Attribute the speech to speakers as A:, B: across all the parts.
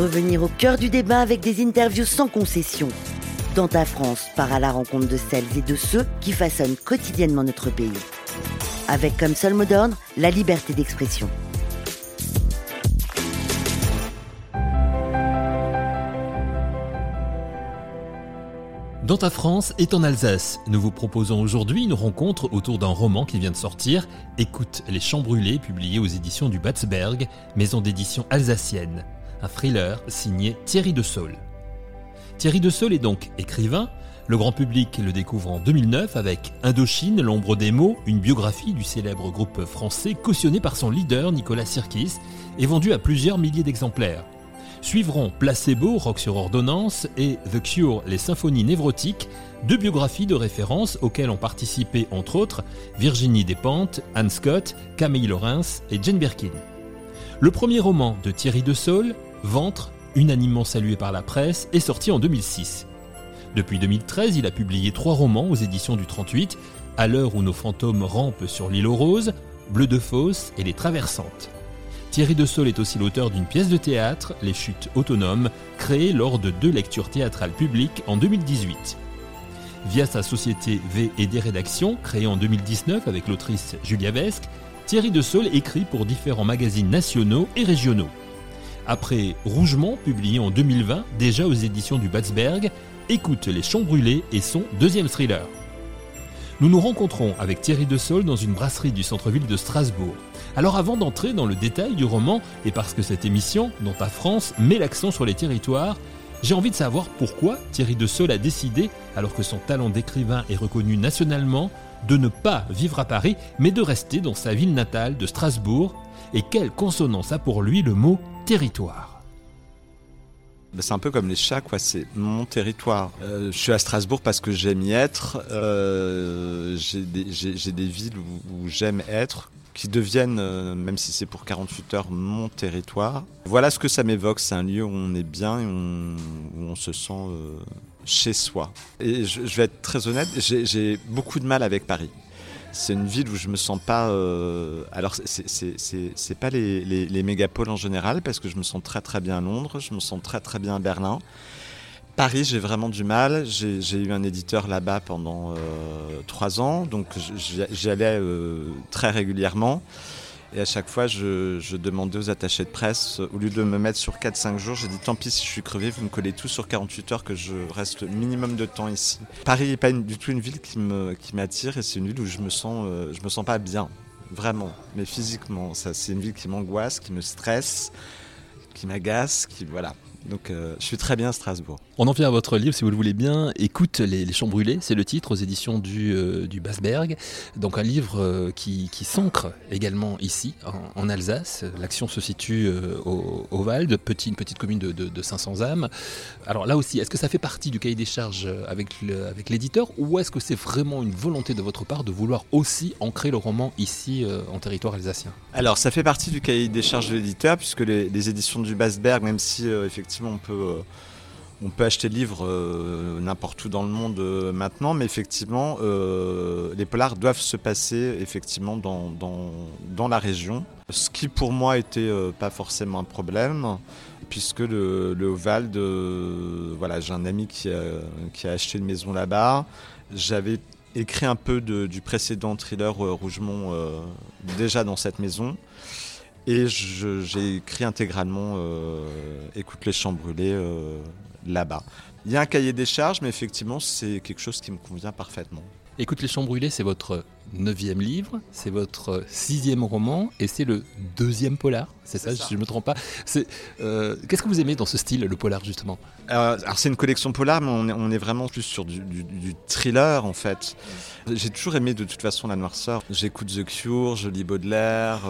A: Revenir au cœur du débat avec des interviews sans concession. Dans ta France part à la rencontre de celles et de ceux qui façonnent quotidiennement notre pays. Avec comme seul mot d'ordre la liberté d'expression.
B: Dans ta France est en Alsace. Nous vous proposons aujourd'hui une rencontre autour d'un roman qui vient de sortir, Écoute les champs brûlés, publié aux éditions du Batsberg, maison d'édition alsacienne. Un thriller signé Thierry de. Thierry de est donc écrivain. Le grand public le découvre en 2009 avec Indochine, l'ombre des mots, une biographie du célèbre groupe français cautionnée par son leader Nicolas Sirkis et vendue à plusieurs milliers d'exemplaires. Suivront Placebo, Rock sur ordonnance et The Cure, les symphonies névrotiques, deux biographies de référence auxquelles ont participé entre autres Virginie Despentes, Anne Scott, Camille Laurens et Jane Birkin. Le premier roman de Thierry de Ventre, unanimement salué par la presse, est sorti en 2006. Depuis 2013, il a publié trois romans aux éditions du 38, À l'heure où nos fantômes rampent sur l'île aux roses, Bleu de Fosse et Les Traversantes. Thierry de est aussi l'auteur d'une pièce de théâtre, Les Chutes autonomes, créée lors de deux lectures théâtrales publiques en 2018. Via sa société V et des rédactions, créée en 2019 avec l'autrice Julia Vesque, Thierry de écrit pour différents magazines nationaux et régionaux. Après Rougemont, publié en 2020, déjà aux éditions du Batsberg, écoute Les Champs Brûlés et son deuxième thriller. Nous nous rencontrons avec Thierry de dans une brasserie du centre-ville de Strasbourg. Alors avant d'entrer dans le détail du roman, et parce que cette émission, dont ta France, met l'accent sur les territoires, j'ai envie de savoir pourquoi Thierry de a décidé, alors que son talent d'écrivain est reconnu nationalement, de ne pas vivre à Paris, mais de rester dans sa ville natale de Strasbourg, et quelle consonance a pour lui le mot territoire.
C: C'est un peu comme les chats, quoi. C'est mon territoire. Euh, je suis à Strasbourg parce que j'aime y être. Euh, j'ai des, villes où, j'aime être qui deviennent, euh, même si c'est pour 48 heures, mon territoire. Voilà ce que ça m'évoque. C'est un lieu où on est bien et où on se sent chez soi. Et je vais être très honnête, j'ai beaucoup de mal avec Paris c'est une ville où je me sens pas. Euh, alors, c'est pas les, les, mégapoles en général, parce que je me sens très très bien à Londres, je me sens très très bien à Berlin. Paris, j'ai vraiment du mal. J'ai eu un éditeur là-bas pendant euh, trois ans, donc j'y allais euh, très régulièrement. Et à chaque fois, je, demandais aux attachés de presse, au lieu de me mettre sur 4-5 jours, j'ai dit tant pis si je suis crevé, vous me collez tout sur 48 heures, que je reste minimum de temps ici. Paris n'est pas du tout une ville qui m'attire et c'est une ville où je me euh, me sens pas bien, vraiment, mais physiquement. C'est une ville qui m'angoisse, qui me stresse, qui m'agace, qui voilà. Donc euh, je suis très bien à Strasbourg.
B: On en vient à votre livre, si vous le voulez bien. Écoute les, champs brûlés, c'est le titre aux éditions du, euh, du Basberg. Donc un livre euh, qui, qui s'ancre également ici, en, Alsace. L'action se situe au, au Val, petit, une petite commune de, de, 500 âmes. Alors là aussi, est-ce que ça fait partie du cahier des charges avec, avec l'éditeur ou est-ce que c'est vraiment une volonté de votre part de vouloir aussi ancrer le roman ici en territoire alsacien?
C: Alors ça fait partie du cahier des charges de l'éditeur puisque les, les éditions du Basberg, même si effectivement on peut, euh, on peut acheter le livre euh, n'importe où dans le monde euh, maintenant, mais effectivement, les polars doivent se passer effectivement dans, la région. Ce qui pour moi était pas forcément un problème, puisque le, le Oval, voilà, j'ai un ami qui a, qui a acheté une maison là-bas. J'avais écrit un peu du précédent thriller Rougemont déjà dans cette maison. Et j'ai écrit intégralement euh, Écoute les champs brûlés euh, là-bas. Il y a un cahier des charges, mais effectivement, c'est quelque chose qui me convient parfaitement.
B: Écoute les champs brûlés, c'est votre neuvième livre, c'est votre sixième roman et c'est le deuxième polar. C'est ça, je ne me trompe pas. Euh, qu'est-ce que vous aimez dans ce style, le polar justement?
C: Alors c'est une collection polar, mais on est, vraiment plus sur du, thriller en fait. J'ai toujours aimé de toute façon la noirceur. J'écoute The Cure, je lis Baudelaire.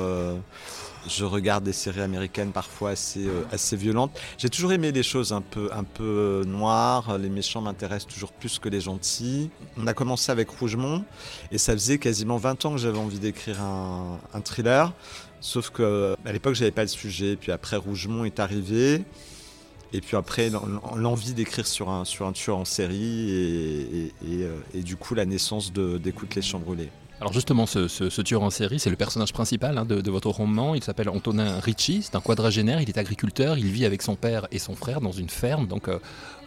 C: Je regarde des séries américaines parfois assez, euh, assez violentes. J'ai toujours aimé les choses un peu, un peu euh, noires. Les méchants m'intéressent toujours plus que les gentils. On a commencé avec Rougemont et ça faisait quasiment 20 ans que j'avais envie d'écrire un, un, thriller. Sauf que à l'époque, j'avais pas le sujet. Puis après, Rougemont est arrivé. Et puis après, l'envie d'écrire sur un, sur un tueur en série et, et, euh, et, du coup la naissance d'Écoute les champs brûlés.
B: Alors justement, ce, tueur en série, c'est le personnage principal hein, de, votre roman. Il s'appelle Antonin Ricci, c'est un quadragénaire, il est agriculteur, il vit avec son père et son frère dans une ferme, donc euh,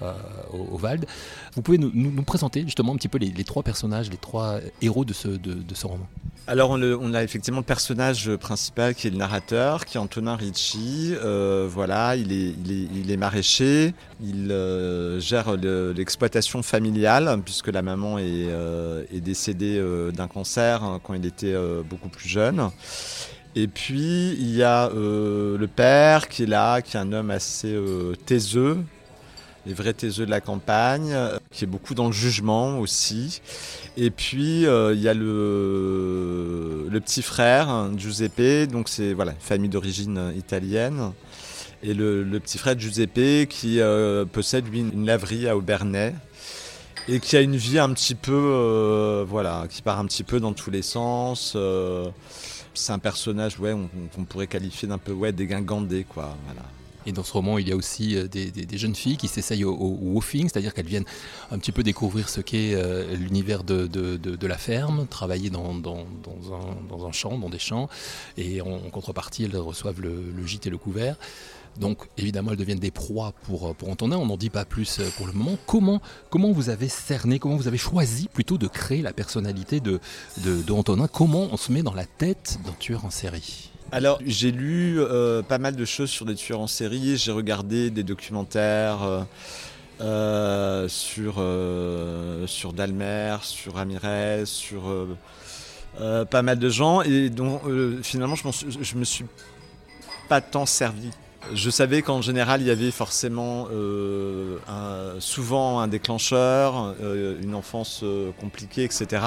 B: euh, au, Vald. Vous pouvez nous, présenter justement un petit peu les, trois personnages, les trois héros de ce, roman
C: Alors on, a effectivement le personnage principal qui est le narrateur, qui est Antonin Ricci. Euh, voilà, il est, maraîcher, il gère l'exploitation familiale puisque la maman est décédée d'un cancer Hein, quand il était euh, beaucoup plus jeune. Et puis il y a euh, le père qui est là, qui est un homme assez euh, taiseux, les vrais taiseux de la campagne, qui est beaucoup dans le jugement aussi. Et puis il y a le, petit frère, hein, Giuseppe, donc c'est voilà, famille d'origine italienne. Et le, petit frère Giuseppe qui possède lui une laverie à Aubernais et qui a une vie un petit peu, euh, voilà, qui part un petit peu dans tous les sens. Euh, c'est un personnage, ouais, qu'on pourrait qualifier d'un peu, ouais, dégingandé, quoi, voilà.
B: Et dans ce roman, il y a aussi euh, des, jeunes filles qui s'essayent au, woofing, c'est-à-dire qu'elles viennent un petit peu découvrir ce qu'est l'univers de, de, la ferme, travailler dans, dans, un, dans, un, champ, dans des champs, et en, contrepartie, elles reçoivent le, gîte et le couvert. Donc évidemment, elles deviennent des proies pour, euh, pour Antonin, on n'en dit pas plus euh, pour le moment. Comment, comment vous avez cerné, comment vous avez choisi plutôt de créer la personnalité de, de, Antonin? Comment on se met dans la tête d'un tueur en série?
C: Alors, j'ai lu euh, pas mal de choses sur des tueurs en série, j'ai regardé des documentaires sur, sur Dalmer, sur Ramirez, sur pas mal de gens, et donc finalement, je, je me suis pas tant servi je savais qu'en général, il y avait forcément euh, souvent un déclencheur, euh, une enfance euh, compliquée, etc.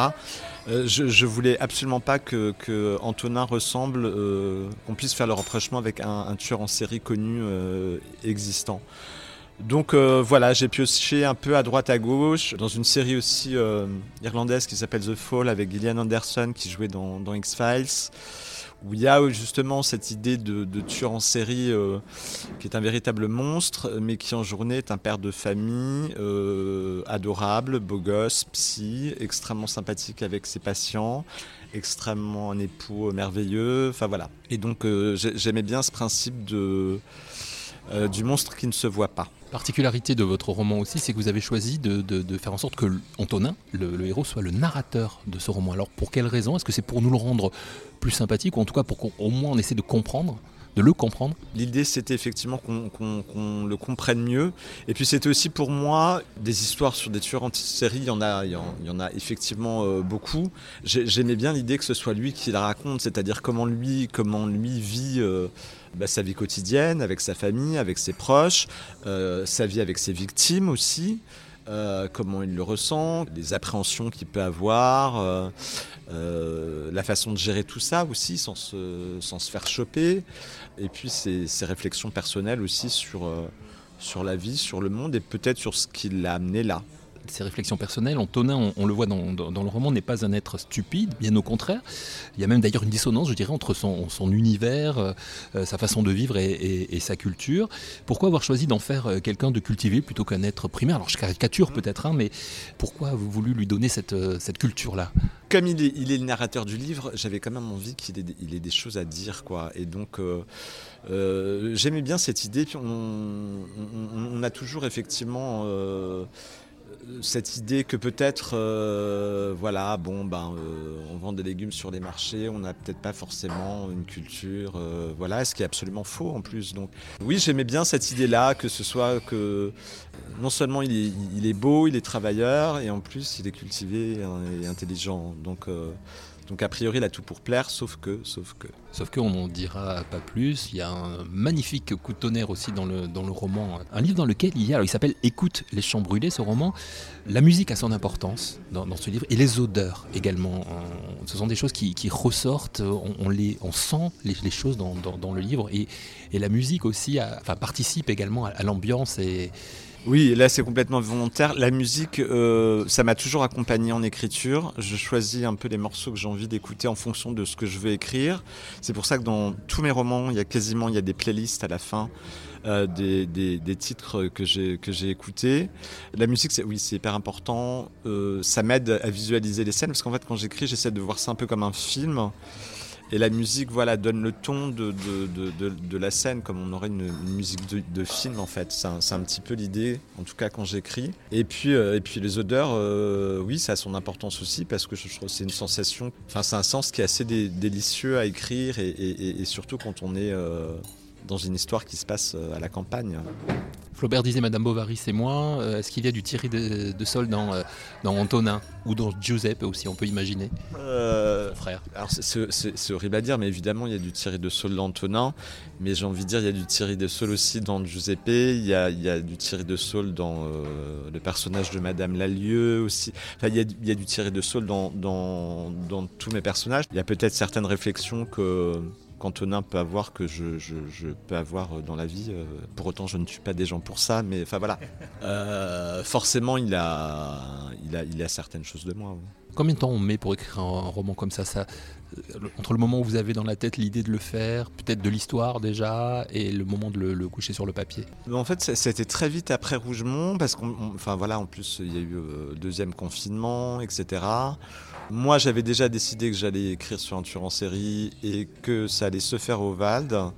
C: je, ne voulais absolument pas que, Antonin ressemble, qu'on puisse faire le rapprochement avec un, tueur en série connu existant. Donc voilà, j'ai pioché un peu à droite à gauche dans une série aussi irlandaise qui s'appelle The Fall avec Gillian Anderson qui jouait dans X-Files où il y a justement cette idée de, tueur en série euh, qui est un véritable monstre, mais qui en journée est un père de famille euh, adorable, beau gosse, psy, extrêmement sympathique avec ses patients, extrêmement un époux merveilleux. Enfin voilà. Et donc euh, j'aimais bien ce principe de, du monstre qui ne se voit pas
B: particularité de votre roman aussi, c'est que vous avez choisi de, faire en sorte que Antonin, le, héros, soit le narrateur de ce roman. Alors pour quelle raison? Est-ce que c'est pour nous le rendre plus sympathique, ou en tout cas pour qu'au moins on essaie de comprendre de le comprendre
C: L'idée, c'était effectivement qu'on le comprenne mieux. Et puis, c'était aussi pour moi des histoires sur des tueurs en série. Il y en a, il y en, a effectivement euh, beaucoup. J'aimais bien l'idée que ce soit lui qui la raconte, c'est-à-dire comment lui, comment lui vit. Euh, bah, sa vie quotidienne avec sa famille, avec ses proches, euh, sa vie avec ses victimes aussi. Euh, comment il le ressent, les appréhensions qu'il peut avoir, euh, la façon de gérer tout ça aussi sans se, faire choper, et puis ses, ses réflexions personnelles aussi sur, sur la vie, sur le monde et peut-être sur ce qui l'a amené là
B: ses réflexions personnelles. Antonin, on, le voit dans, le roman, n'est pas un être stupide, bien au contraire. Il y a même d'ailleurs une dissonance, je dirais, entre son, univers, euh, euh, sa façon de vivre et, sa culture. Pourquoi avoir choisi d'en faire euh, quelqu'un de cultivé plutôt qu'un être primaire? Alors je caricature peut-être, hein, mais pourquoi avez-vous voulu lui donner cette, culture-là?
C: Comme il est, le narrateur du livre, j'avais quand même envie qu'il ait, des choses à dire. quoi. Et donc... j'aimais bien cette idée. on, a toujours effectivement cette idée que peut-être, euh, voilà, bon, ben, euh, on vend des légumes sur les marchés, on n'a peut-être pas forcément une culture, euh, voilà, ce qui est absolument faux en plus. Donc, oui, j'aimais bien cette idée-là, que ce soit que non seulement il est, il est, beau, il est travailleur, et en plus il est cultivé et intelligent. Donc, donc a priori, il a tout pour plaire, sauf que, sauf que.
B: Sauf qu'on n'en dira pas plus. Il y a un magnifique coup de tonnerre aussi dans le, dans le roman. Un livre dans lequel il y a, alors il s'appelle Écoute les champs brûlés, ce roman. La musique a son importance dans, ce livre, et les odeurs également. Ce sont des choses qui, ressortent, on, les, on sent les, choses dans, le livre, et, et, la musique aussi enfin, participe également à, l'ambiance et
C: Oui, là c'est complètement volontaire. La musique, euh, ça m'a toujours accompagné en écriture. Je choisis un peu les morceaux que j'ai envie d'écouter en fonction de ce que je veux écrire. C'est pour ça que dans tous mes romans, il y a quasiment il y a des playlists à la fin. Euh, des, des, titres que j'ai que j'ai écoutés. La musique, c'est oui, c'est hyper important. Euh, ça m'aide à visualiser les scènes parce qu'en fait, quand j'écris, j'essaie de voir ça un peu comme un film. Et la musique, voilà, donne le ton de, de, de, la scène, comme on aurait une, musique de, film, en fait. C'est un, un, petit peu l'idée, en tout cas quand j'écris. Et puis, euh, et puis les odeurs, euh, oui, ça a son importance aussi, parce que je trouve que c'est une sensation, enfin, c'est un sens qui est assez délicieux à écrire, et, et, et, surtout quand on est euh, dans une histoire qui se passe à la campagne.
B: Flaubert disait Madame Bovary, c'est moi. Euh, est-ce qu'il y a du Thierry de, de Sol dans, euh, dans Antonin ou dans Giuseppe aussi, on peut imaginer?
C: Euh, Frère. Alors c'est horrible à dire, mais évidemment il y a du Thierry de Sol dans Antonin. Mais j'ai envie de dire, il y a du Thierry de Sol aussi dans Giuseppe. Il y a, il y a du Thierry de Sol dans le personnage de Madame Lalieu aussi. Enfin, il, y a, il y a du Thierry de Sol dans, dans, dans tous mes personnages. Il y a peut-être certaines réflexions que qu'Antonin peut avoir, que je, peux avoir dans la vie. Euh, pour autant, je ne tue pas des gens pour ça, mais enfin voilà. Euh, forcément, il a, il, a, il a certaines choses de moi.
B: Combien de temps on met pour écrire un, roman comme ça, ça euh, Entre le moment où vous avez dans la tête l'idée de le faire, peut-être de l'histoire déjà, et le moment de le, coucher sur le papier
C: En fait, c'était très vite après Rougemont, parce qu'en enfin, voilà, plus, il y a eu deuxième confinement, etc. Moi, j'avais déjà décidé que j'allais écrire sur un tueur en série et que ça allait se faire au Valde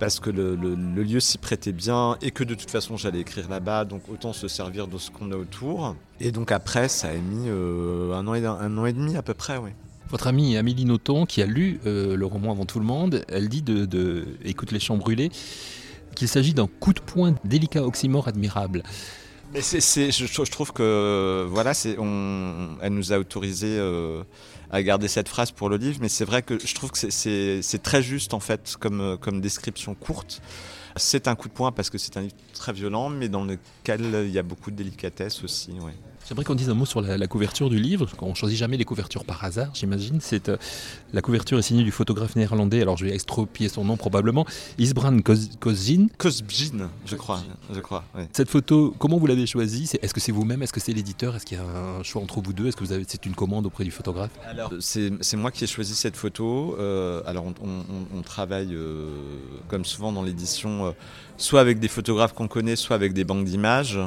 C: parce que le, lieu s'y prêtait bien et que de toute façon j'allais écrire là-bas, donc autant se servir de ce qu'on a autour. Et donc après, ça a mis euh, un, an et, un an et demi à peu près, oui.
B: Votre amie Amélie Nothomb, qui a lu euh, le roman avant tout le monde, elle dit de, Écoute les champs brûlés qu'il s'agit d'un coup de poing délicat oxymore admirable.
C: Mais je, trouve que voilà, elle nous a autorisé euh, à garder cette phrase pour le livre, mais c'est vrai que je trouve que c'est, très juste en fait comme, comme description courte. C'est un coup de poing parce que c'est un livre très violent, mais dans lequel il y a beaucoup de délicatesse aussi. Ouais.
B: J'aimerais qu'on dise un mot sur la, couverture du livre. On choisit jamais les couvertures par hasard, j'imagine. C'est euh, la couverture est signée du photographe néerlandais. Alors je vais extropier son nom probablement. Isbrand Kozjin.
C: Kozjin, je crois. Je crois.
B: Cette photo, comment vous l'avez choisie? Est-ce que c'est vous-même? Est-ce que c'est l'éditeur? Est-ce qu'il y a un choix entre vous deux? Est-ce que vous avez c'est une commande auprès du photographe?
C: Alors c'est moi qui ai choisi cette photo. Euh, alors on, travaille euh, comme souvent dans l'édition, soit avec des photographes qu'on connaît, soit avec des banques d'images.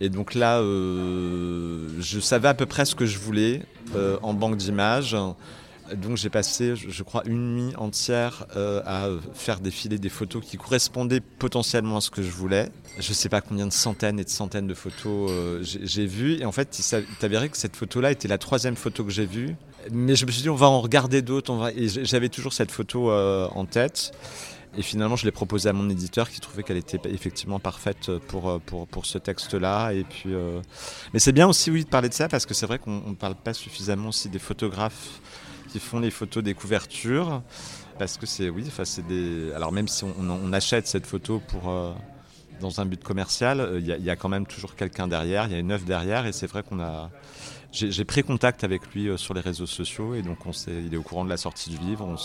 C: Et donc là, euh, je savais à peu près ce que je voulais euh, en banque d'images. Donc j'ai passé, je crois, une nuit entière euh, à faire défiler des photos qui correspondaient potentiellement à ce que je voulais. Je ne sais pas combien de centaines et de centaines de photos j'ai vues. Et en fait, il avéré que cette photo-là était la troisième photo que j'ai vue. Mais je me suis dit, on va en regarder d'autres. Et j'avais toujours cette photo en tête. Et finalement, je l'ai proposé à mon éditeur qui trouvait qu'elle était effectivement parfaite pour, euh, pour, pour ce texte-là. Et puis, euh, Mais c'est bien aussi, oui, de parler de ça parce que c'est vrai qu'on ne parle pas suffisamment aussi des photographes qui font les photos des couvertures. Parce que c'est, oui, c'est des. Alors, même si on, achète cette photo pour. Euh, dans un but commercial, il y, y, a quand même toujours quelqu'un derrière, il y a une œuvre derrière, et c'est vrai qu'on a, j'ai pris contact avec lui euh, sur les réseaux sociaux et donc on il est au courant de la sortie du livre.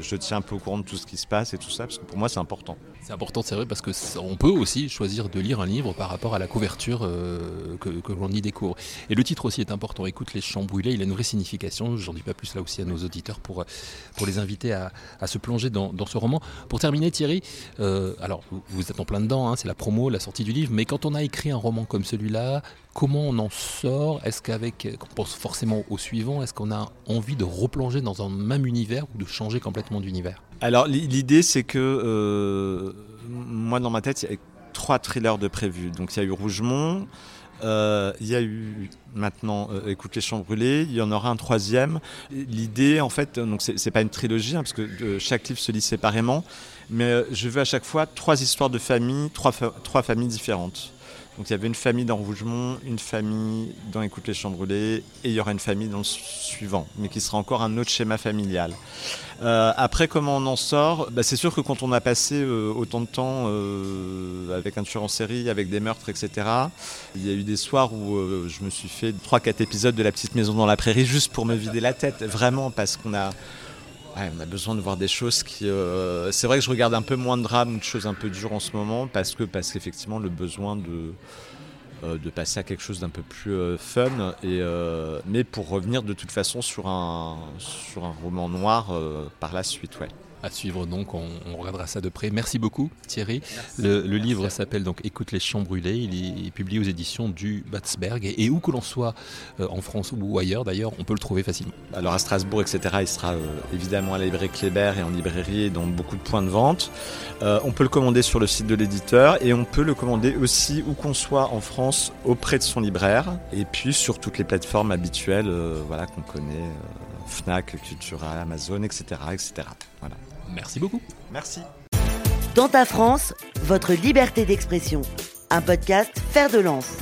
C: Je, tiens un peu au courant de tout ce qui se passe et tout ça parce que pour moi c'est important.
B: C'est important, c'est vrai, parce que on peut aussi choisir de lire un livre par rapport à la couverture euh, que, l'on y découvre. Et le titre aussi est important. Écoute les champs brûlés, il a une vraie signification. J'en dis pas plus là aussi à nos auditeurs pour, pour les inviter à, se plonger dans, ce roman. Pour terminer, Thierry, euh, alors vous, êtes en plein dedans, hein, c'est la promo, la sortie du livre, mais quand on a écrit un roman comme celui-là, comment on en sort? Est-ce qu'avec, on pense forcément au suivant, est-ce qu'on a envie de replonger dans un même univers ou de changer complètement d'univers?
C: Alors l'idée c'est que euh, moi dans ma tête il y a trois thrillers de prévus. Donc il y a eu Rougemont, euh, il y a eu maintenant euh, Écoute les champs brûlés, il y en aura un troisième. L'idée en fait, donc c'est pas une trilogie hein, parce que chaque livre se lit séparément, mais je veux à chaque fois trois histoires de famille, trois, trois familles différentes. Donc il y avait une famille dans Rougemont, une famille dans Écoute les champs brûlés, et il y aura une famille dans le suivant, mais qui sera encore un autre schéma familial. Euh, après, comment on en sort? Bah, C'est sûr que quand on a passé euh, autant de temps euh, avec un tueur en série, avec des meurtres, etc., il y a eu des soirs où je me suis fait 3-4 épisodes de La petite maison dans la prairie juste pour me vider la tête, vraiment, parce qu'on a on a besoin de voir des choses qui. Euh, c'est vrai que je regarde un peu moins de drames, de choses un peu dures en ce moment, parce que parce qu'effectivement le besoin de euh, de passer à quelque chose d'un peu plus euh, fun, et, mais pour revenir de toute façon sur un sur un roman noir par la suite, ouais
B: à suivre donc, on, regardera ça de près. Merci beaucoup Thierry. Le, livre s'appelle donc Écoute les champs brûlés, il est publié aux éditions du Batsberg et, où que l'on soit euh, en France ou ailleurs d'ailleurs, on peut le trouver facilement.
C: Alors à Strasbourg, etc., il sera euh, évidemment à la librairie Kléber et en librairie et dans beaucoup de points de vente. Euh, on peut le commander sur le site de l'éditeur et on peut le commander aussi où qu'on soit en France auprès de son libraire et puis sur toutes les plateformes habituelles voilà, qu'on connaît. Fnac, Cultura, Amazon, etc. etc. Voilà.
B: Merci beaucoup.
C: Merci.
A: Dans ta France, votre liberté d'expression. Un podcast Faire de lance.